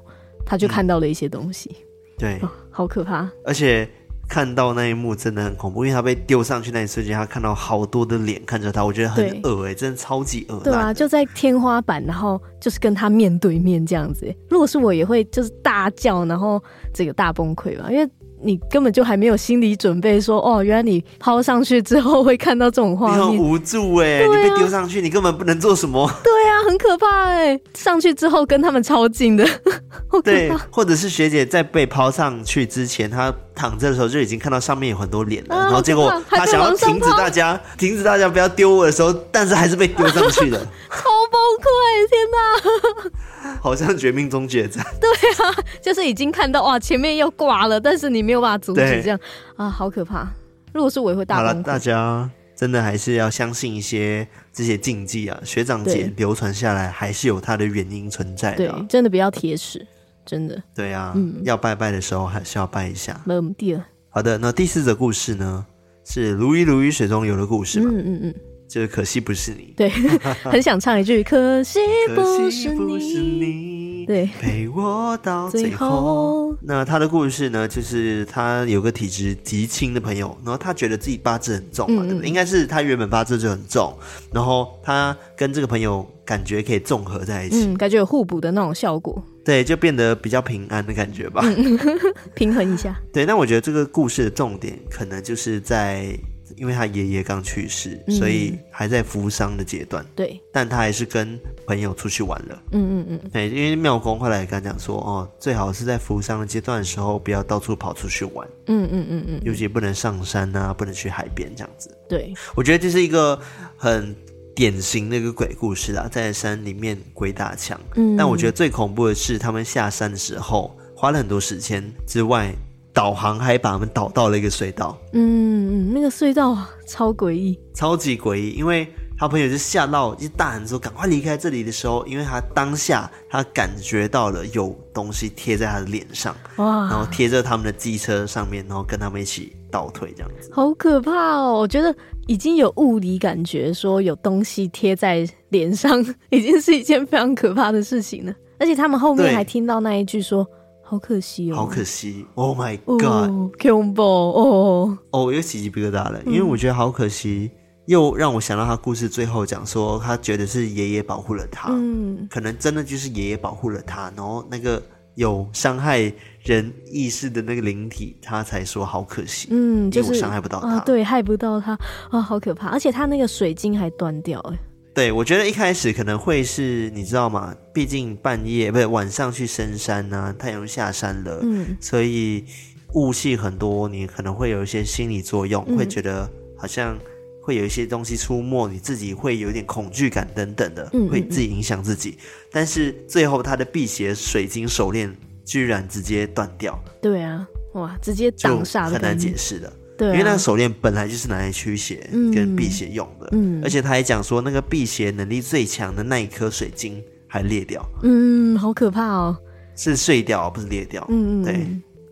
他就看到了一些东西，嗯、对、哦，好可怕。而且看到那一幕真的很恐怖，因为他被丢上去那一瞬间，他看到好多的脸看着他，我觉得很恶哎，真的超级恶。对啊，就在天花板，然后就是跟他面对面这样子。如果是我，也会就是大叫，然后这个大崩溃吧，因为。你根本就还没有心理准备说，说哦，原来你抛上去之后会看到这种画面，你很无助哎、欸啊，你被丢上去，你根本不能做什么。对啊，很可怕哎、欸，上去之后跟他们超近的。(laughs) 对，或者是学姐在被抛上去之前，她躺着的时候就已经看到上面有很多脸了、啊，然后结果他想要停止大家，(laughs) 停止大家不要丢我的时候，但是还是被丢上去了，(laughs) 超崩溃，天哪！(laughs) 好像绝命终结战。对啊，就是已经看到哇，前面要挂了，但是你没有办法阻止，这样啊，好可怕。如果是我也会大崩溃。好了，大家真的还是要相信一些这些禁忌啊，学长姐流传下来还是有它的原因存在的、啊。对，真的不要铁齿，真的。对啊，嗯，要拜拜的时候还是要拜一下。没有第二。好的，那第四则故事呢，是如鱼如鱼水中游的故事嘛？嗯嗯嗯。就是可惜不是你，对，(laughs) 很想唱一句 (laughs) 可惜不是你，对，陪我到最后。那他的故事呢，就是他有个体质极轻的朋友，然后他觉得自己八字很重嘛，嗯、对不对？应该是他原本八字就很重，然后他跟这个朋友感觉可以综合在一起，嗯，感觉有互补的那种效果，对，就变得比较平安的感觉吧，嗯、(laughs) 平衡一下。对，那我觉得这个故事的重点可能就是在。因为他爷爷刚去世，嗯、所以还在服丧的阶段。对，但他还是跟朋友出去玩了。嗯嗯嗯。对，因为妙公后来跟他讲说，哦，最好是在服丧的阶段的时候，不要到处跑出去玩。嗯嗯嗯嗯。尤其不能上山啊，不能去海边这样子。对，我觉得这是一个很典型的一个鬼故事啦，在山里面鬼打墙。嗯。但我觉得最恐怖的是，他们下山的时候花了很多时间之外。导航还把他们导到了一个隧道，嗯嗯，那个隧道超诡异，超级诡异，因为他朋友就吓到，一大喊说赶快离开这里的时候，因为他当下他感觉到了有东西贴在他的脸上，哇，然后贴在他们的机车上面，然后跟他们一起倒退这样子，好可怕哦！我觉得已经有物理感觉，说有东西贴在脸上，(laughs) 已经是一件非常可怕的事情了，而且他们后面还听到那一句说。好可惜哦！好可惜！Oh my god！恐怖哦！哦，我又起鸡皮疙瘩了，因为我觉得好可惜，又让我想到他故事最后讲说，他觉得是爷爷保护了他，嗯，可能真的就是爷爷保护了他，然后那个有伤害人意识的那个灵体，他才说好可惜，嗯，就是伤害不到他，对，害不到他啊，好可怕！而且他那个水晶还断掉，哎。对，我觉得一开始可能会是你知道吗？毕竟半夜不是晚上去深山呐、啊，太阳下山了，嗯，所以雾气很多，你可能会有一些心理作用，嗯、会觉得好像会有一些东西出没，你自己会有点恐惧感等等的，嗯、会自己影响自己。但是最后他的辟邪水晶手链居然直接断掉，对啊，哇，直接挡煞，很难解释的。对啊、因为那个手链本来就是拿来驱邪跟辟邪用的，嗯，嗯，而且他还讲说，那个辟邪能力最强的那一颗水晶还裂掉，嗯，好可怕哦，是碎掉不是裂掉，嗯嗯，对，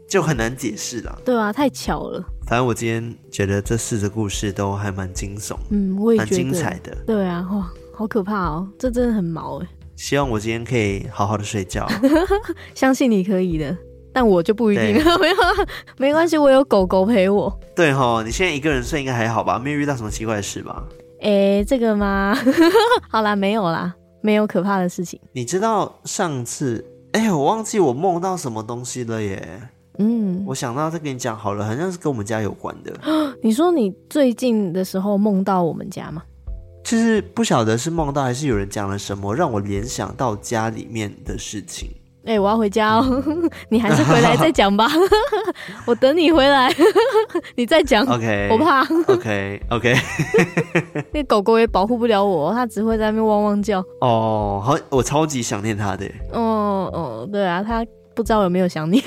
就很难解释了，对啊，太巧了。反正我今天觉得这四个故事都还蛮惊悚，嗯，我也蛮精彩的，对啊，哇，好可怕哦，这真的很毛哎。希望我今天可以好好的睡觉，(laughs) 相信你可以的。但我就不一定，(laughs) 没有，没关系，我有狗狗陪我。对哈，你现在一个人睡应该还好吧？没有遇到什么奇怪的事吧？哎、欸，这个吗？(laughs) 好啦，没有啦，没有可怕的事情。你知道上次，哎、欸，我忘记我梦到什么东西了耶。嗯，我想到再跟你讲好了，好像是跟我们家有关的。(gasps) 你说你最近的时候梦到我们家吗？就是不晓得是梦到还是有人讲了什么，让我联想到家里面的事情。哎、欸，我要回家哦，(laughs) 你还是回来再讲吧。(laughs) 我等你回来，(laughs) 你再讲。OK，我怕。OK，OK。那狗狗也保护不了我，它只会在那边汪汪叫。哦，好，我超级想念它的。哦哦，对啊，它不知道有没有想你。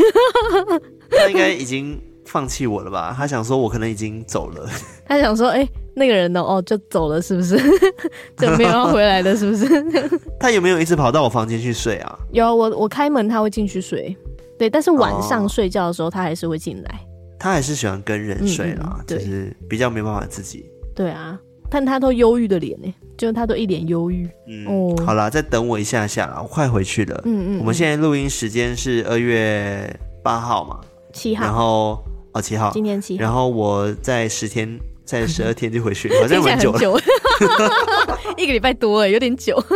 它应该已经放弃我了吧？它想说我可能已经走了。它想说，哎、欸。那个人呢？哦，就走了，是不是？(laughs) 就没有要回来的，是不是？(laughs) 他有没有一直跑到我房间去睡啊？有，我我开门他会进去睡，对。但是晚上睡觉的时候，他还是会进来。哦。他还是喜欢跟人睡啦，就是比较没办法自己。对啊，但他都忧郁的脸呢，就是他都一脸忧郁。嗯，哦，好啦，再等我一下下啦，我快回去了。嗯，嗯嗯。我们现在录音时间是二月八号嘛？七号。然后哦，七号。今天七号。然后我在十天。在十二天就回去，(laughs) 好像蛮久了，久 (laughs) 一个礼拜多哎，有点久。(laughs)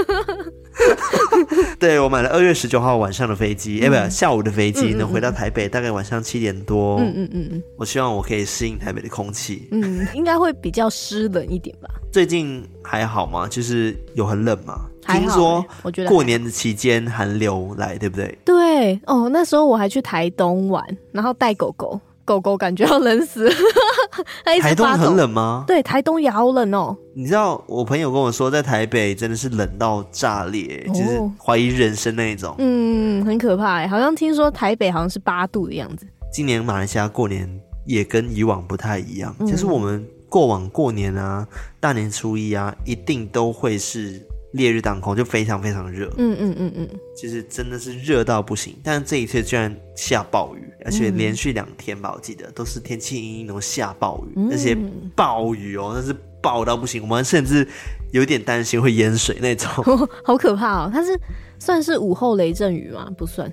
对，我买了二月十九号晚上的飞机，哎、嗯，不，下午的飞机，能回到台北，大概晚上七点多。嗯嗯嗯嗯，我希望我可以适应台北的空气。嗯，应该会比较湿冷一点吧。最近还好吗？就是有很冷吗？听说我觉得过年的期间寒流来，对不对？对哦，那时候我还去台东玩，然后带狗狗。狗狗感觉要冷死了，(laughs) 台东很冷吗？对，台东也好冷哦。你知道我朋友跟我说，在台北真的是冷到炸裂，哦、就是怀疑人生那一种。嗯，很可怕哎，好像听说台北好像是八度的样子。今年马来西亚过年也跟以往不太一样，嗯、就是我们过往过年啊，大年初一啊，一定都会是。烈日当空，就非常非常热，嗯嗯嗯嗯，就是真的是热到不行。但是这一次居然下暴雨，而且连续两天吧，我记得都是天气阴阴，然后下暴雨，那些暴雨哦，那是暴到不行，我们甚至有点担心会淹水那种，哦，(laughs) 好可怕哦！它是算是午后雷阵雨吗？不算，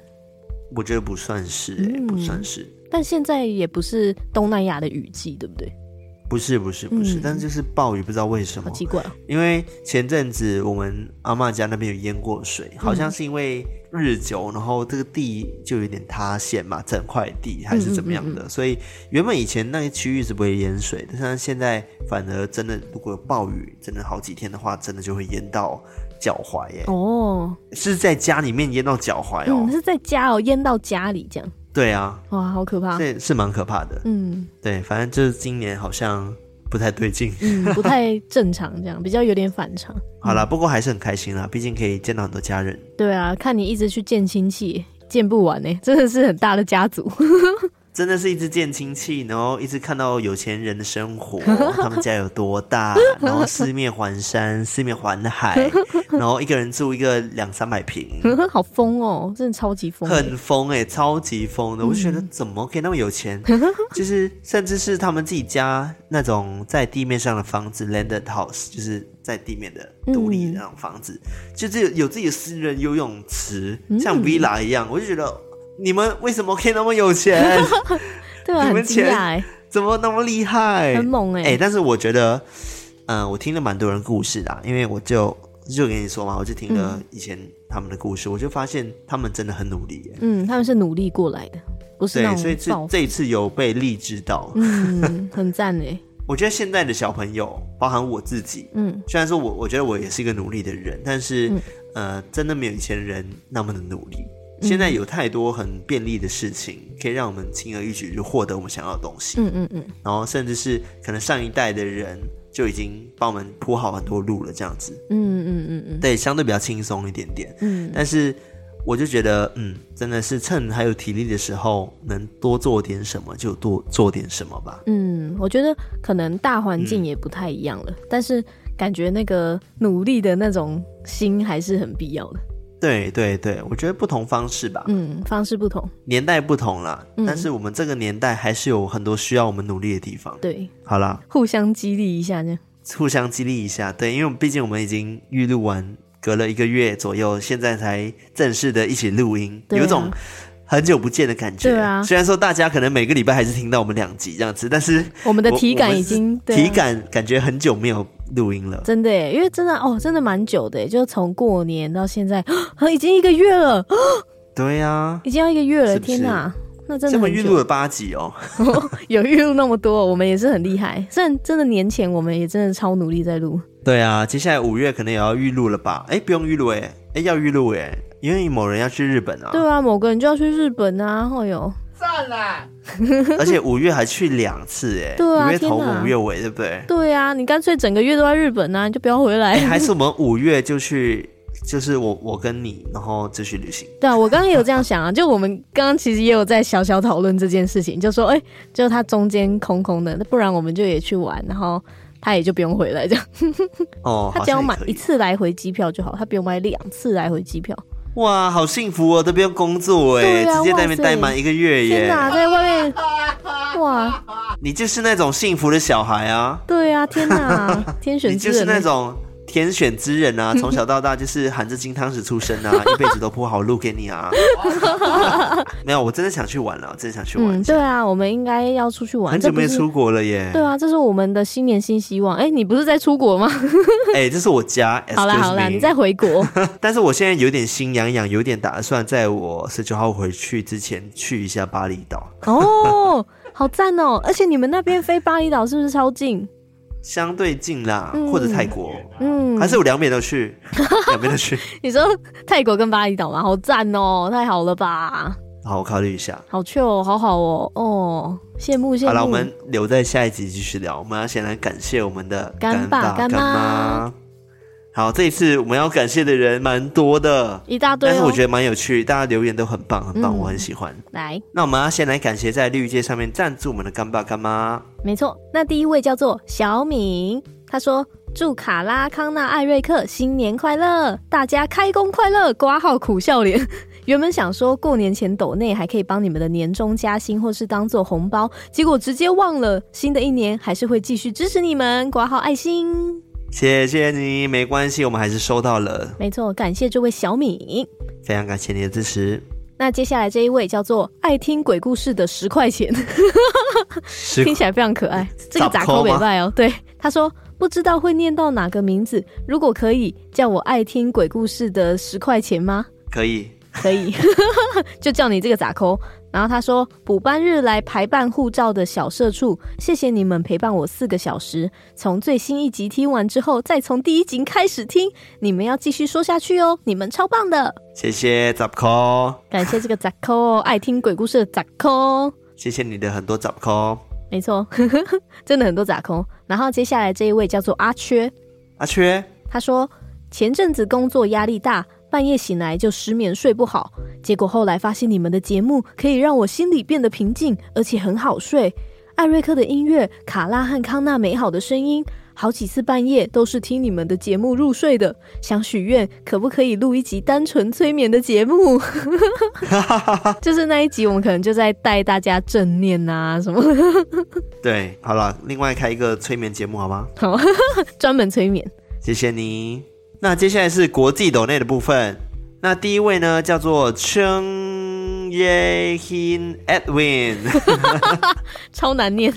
我觉得不算是，欸，不算是。但现在也不是东南亚的雨季，对不对？不是不是不是，嗯、但是就是暴雨，不知道为什么，好奇怪、哦。因为前阵子我们阿妈家那边有淹过水，好像是因为日久，然后这个地就有点塌陷嘛，整块地还是怎么样的，所以原本以前那个区域是不会淹水的，但是现在反而真的，如果有暴雨，真的好几天的话，真的就会淹到脚踝耶。哦，是在家里面淹到脚踝哦，嗯、是在家哦，淹到家里这样。对啊，哇，好可怕！这是蛮可怕的。嗯，对，反正就是今年好像不太对劲，嗯，(laughs) 不太正常，这样比较有点反常。好啦，不过还是很开心啦，毕竟可以见到很多家人。对啊，看你一直去见亲戚，见不完呢，真的是很大的家族。(laughs) 真的是一直见亲戚，然后一直看到有钱人的生活，(laughs) 他们家有多大，然后四面环山，四面环海，(laughs) 然后一个人住一个两三百平，好疯哦，真的超级疯，很疯哎，超级疯的。我就觉得怎么可以那么有钱？(laughs) 就是甚至是他们自己家那种在地面上的房子，landed house，就是在地面的独立的那种房子，嗯、就是有自己的私人游泳池，像 villa 一样，我就觉得。你们为什么可以那么有钱？(laughs) 对啊，你们钱怎么那么厉害？很猛哎、欸！哎、欸，但是我觉得，嗯、呃，我听了蛮多人故事的，因为我就就跟你说嘛，我就听了以前他们的故事，嗯、我就发现他们真的很努力。嗯，他们是努力过来的，不是对，所以这这一次有被励志到，嗯，很赞哎。(laughs) 我觉得现在的小朋友，包含我自己，嗯，虽然说我我觉得我也是一个努力的人，但是、嗯、呃，真的没有以前人那么的努力。现在有太多很便利的事情，可以让我们轻而易举就获得我们想要的东西。嗯嗯嗯。然后甚至是可能上一代的人就已经帮我们铺好很多路了，这样子。嗯嗯嗯嗯。对，相对比较轻松一点点。嗯。但是我就觉得，嗯，真的是趁还有体力的时候，能多做点什么就多做点什么吧。嗯，我觉得可能大环境也不太一样了，嗯、但是感觉那个努力的那种心还是很必要的。对对对，我觉得不同方式吧，嗯，方式不同，年代不同啦，嗯，但是我们这个年代还是有很多需要我们努力的地方。对，好啦，互相激励一下呢，互相激励一下，对，因为毕竟我们已经预录完，隔了一个月左右，现在才正式的一起录音，啊，有种很久不见的感觉。对啊，虽然说大家可能每个礼拜还是听到我们两集这样子，但是我们的体感已经体感感觉很久没有。录音了，真的耶，因为真的哦，真的蛮久的耶，就从过年到现在，(gasps) 啊，已经一个月了。(gasps) 对呀，啊，(gasps) 已经要一个月了，是是天哪，那真的。这么预录了八集 (laughs) 哦，有预录那么多，我们也是很厉害。虽然真的年前我们也真的超努力在录。对啊，接下来五月可能也要预录了吧？哎，不用预录哎，哎要预录哎，因为某人要去日本啊。对啊，某个人就要去日本啊，哦哟。算了，(laughs) 而且五月还去两次哎，对啊，五月头五月尾，对不对？对啊，你干脆整个月都在日本啊，你就不要回来。还是我们五月就去，就是我我跟你，然后就去旅行。对啊，我刚刚也有这样想啊，就我们刚刚其实也有在小小讨论这件事情，就说哎，就他中间空空的，那不然我们就也去玩，然后他也就不用回来这样。哦，(laughs) 他只要买一次来回机票就好，他不用买两次来回机票。哇，好幸福哦，都不用工作哎，啊、直接在那边待满一个月耶！天哪，在外面，哇，你就是那种幸福的小孩啊！对啊，天哪，天选之人，你就是那种。天选之人啊，(laughs) 从小到大就是含着金汤匙出生啊，(laughs) 一辈子都铺好路给你啊。(laughs) 没有，我真的想去玩了，我真的想去玩。嗯，对啊，我们应该要出去玩。很久没出国了耶。对啊，这是我们的新年新希望。哎，你不是在出国吗？哎，这是我家。好啦好啦，你再回国。但是我现在有点心痒痒，有点打算在我十九号回去之前去一下巴厘岛。哦，好赞哦！而且你们那边飞巴厘岛是不是超近？相对近啦，嗯、或者泰国，嗯，还是我两边都去，(laughs) 两边都去。你说泰国跟巴厘岛吗？好赞哦，太好了吧？好，我考虑一下。好去哦，好好哦，哦，羡慕羡慕。好了，我们留在下一集继续聊。我们要先来感谢我们的干爸干妈。好，这一次我们要感谢的人蛮多的，一大堆，哦，但是我觉得蛮有趣，大家留言都很棒，很棒，嗯、我很喜欢。来，那我们要先来感谢在绿界上面赞助我们的干爸干妈。没错，那第一位叫做小敏，他说祝卡拉康纳艾瑞克新年快乐，大家开工快乐，挂号苦笑脸。(laughs) 原本想说过年前抖内还可以帮你们的年终加薪或是当做红包，结果直接忘了，新的一年还是会继续支持你们，挂号爱心。谢谢你，没关系，我们还是收到了。没错，感谢这位小米，非常感谢你的支持。那接下来这一位叫做爱听鬼故事的十块钱，听起来非常可爱。这个咋抠美拜哦，对，他说不知道会念到哪个名字，如果可以叫我爱听鬼故事的十块钱吗？可以，可以，(laughs) 就叫你这个咋抠。然后他说：“补班日来排办护照的小社畜，谢谢你们陪伴我四个小时。从最新一集听完之后，再从第一集开始听。你们要继续说下去哦，你们超棒的。”谢谢咋抠，感谢这个杂抠，爱听鬼故事的咋抠。谢谢你的很多咋抠，没错，(laughs) 真的很多咋抠。然后接下来这一位叫做阿缺，阿缺，他说前阵子工作压力大。半夜醒来就失眠睡不好，结果后来发现你们的节目可以让我心里变得平静，而且很好睡。艾瑞克的音乐，卡拉和康纳美好的声音，好几次半夜都是听你们的节目入睡的。想许愿，可不可以录一集单纯催眠的节目？就是那一集，我们可能就在带大家正念啊什么。(laughs) 对，好了，另外开一个催眠节目好吗？好，(laughs) 专门催眠。谢谢你。那接下来是国际抖内的部分。那第一位呢，叫做 Cheng Ye Hin Edwin，(laughs) 超难念。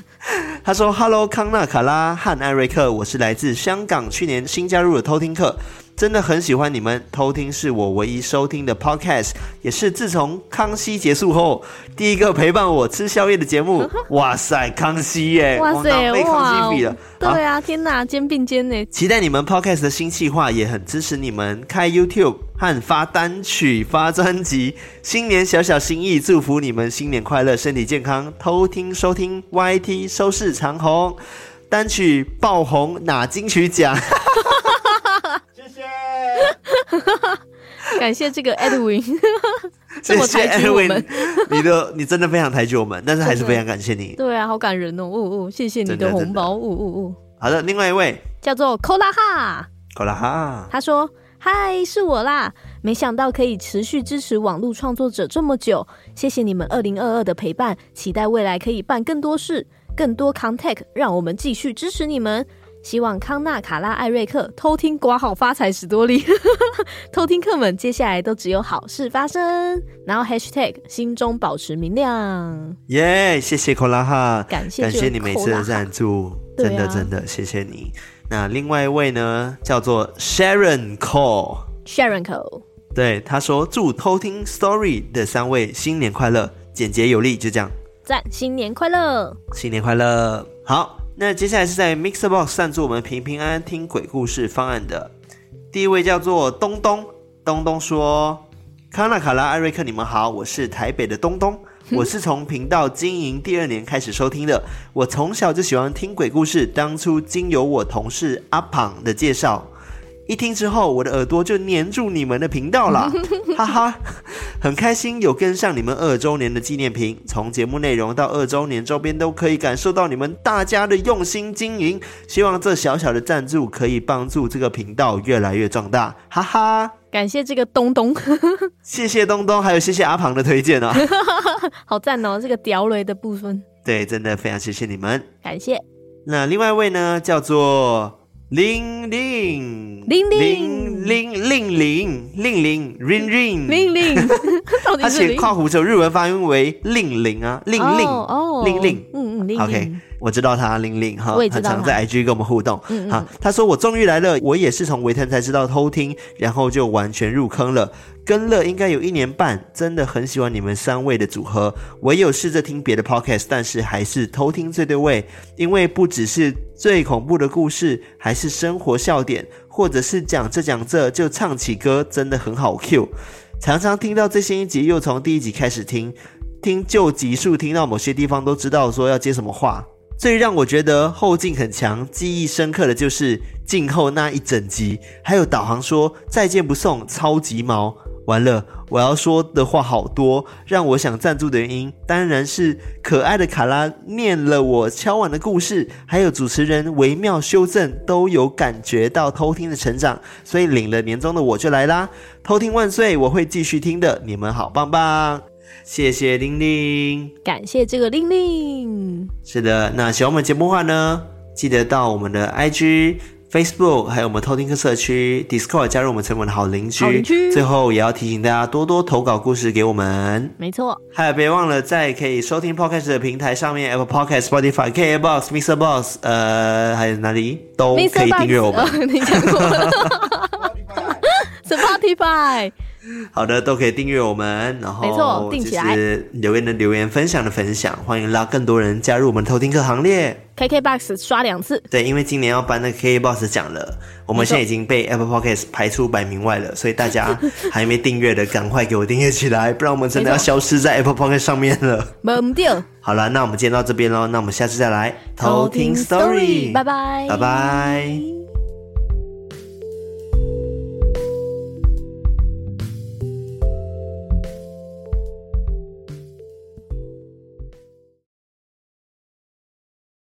他说：“Hello，康纳、卡拉和艾瑞克，我是来自香港，去年新加入的偷听客。”真的很喜欢你们，偷听是我唯一收听的 podcast，也是自从康熙结束后第一个陪伴我吃宵夜的节目。(laughs) 哇塞，康熙耶！哇塞，被康熙比了。对啊，天哪，肩并肩呢。期待你们 podcast 的新计划，也很支持你们开 YouTube 和发单曲、发专辑。新年小小心意，祝福你们新年快乐，身体健康。偷听收听 YT 收视长虹，单曲爆红拿金曲奖。(laughs) 感谢这个 Edwin，(laughs) 这么抬举我们，你的你真的非常抬举我们，但是还是非常感谢你。对啊，好感人哦，哦哦，谢谢你的红包，呜呜呜。好的，另外一位叫做 Kola 哈，Kola 哈，他说：“嗨，是我啦，没想到可以持续支持网络创作者这么久，谢谢你们二零二二的陪伴，期待未来可以办更多事，更多 contact，让我们继续支持你们。”希望康纳、卡拉、艾瑞克偷听刮好发财史多利，(laughs) 偷听客们接下来都只有好事发生。然后 Hashtag 心中保持明亮，耶！谢谢科拉哈，感谢感谢你每次的赞助，真的真的谢谢你。那另外一位呢，叫做 Sharon Cole，Sharon Cole，对，他说祝偷听 Story 的三位新年快乐，简洁有力，就这样。赞，新年快乐，新年快乐，好。那接下来是在 Mixer Box 赞助我们平平安安听鬼故事方案的第一位叫做东东，东东说：“卡纳、卡拉、艾瑞克，你们好，我是台北的东东，(laughs) 我是从频道经营第二年开始收听的，我从小就喜欢听鬼故事，当初经由我同事阿庞的介绍。”一听之后，我的耳朵就黏住你们的频道了，(laughs) 哈哈，很开心有跟上你们二周年的纪念品。从节目内容到二周年周边，都可以感受到你们大家的用心经营。希望这小小的赞助可以帮助这个频道越来越壮大，哈哈。感谢这个东东，谢谢东东，还有谢谢阿庞的推荐啊，(laughs) 好赞哦，这个屌雷的部分，对，真的非常谢谢你们，感谢。那另外一位呢，叫做。铃铃铃铃铃铃铃铃铃 ring ring. 铃铃，(laughs) (laughs) 他写括弧之后日文发音为令铃啊，令令哦，铃铃，嗯嗯，OK，我知道他玲玲哈，很常在 IG 跟我们互动。嗯好，他说我终于来了，我也是从维腾才知道偷听，然后就完全入坑了。跟了应该有一年半，真的很喜欢你们三位的组合。我也有试着听别的 podcast，但是还是偷听最对味，因为不只是最恐怖的故事，还是生活笑点，或者是讲着讲着就唱起歌，真的很好 Q。常常听到最新一集，又从第一集开始听，听旧集数，听到某些地方都知道说要接什么话。最让我觉得后劲很强、记忆深刻的就是静后那一整集，还有导航说再见不送，超级毛。完了，我要说的话好多，让我想赞助的原因当然是可爱的卡拉念了我敲碗的故事，还有主持人微妙修正，都有感觉到偷听的成长，所以领了年终的我就来啦！偷听万岁，我会继续听的，你们好棒棒，谢谢玲玲，感谢这个玲玲。是的，那喜欢我们节目的话呢，记得到我们的 IG。Facebook，还有我们偷听客社区 Discord，加入我们成为的好邻居。好邻居。最后也要提醒大家多多投稿故事给我们。没错。还有别忘了在可以收听 Podcast 的平台上面，Apple Podcast、Spotify、KKBox、Mr. Boss，呃，还有哪里都可以订阅我们。哦、你讲过了。(laughs) Spotify。(laughs) 好的，都可以订阅我们，然后没错，定起来。留言的留言，分享的分享，欢迎拉更多人加入我们偷听客行列。KKBOX 刷两次，对，因为今年要颁那个 KKBOX 奖了，我们现在已经被 Apple Podcast 排出百名外了，所以大家 (laughs) 还没订阅的，赶快给我订阅起来，不然我们真的要消失在 Apple Podcast 上面了。没掉。好了，那我们今天到这边喽，那我们下次再来偷听 Story，拜拜，拜拜。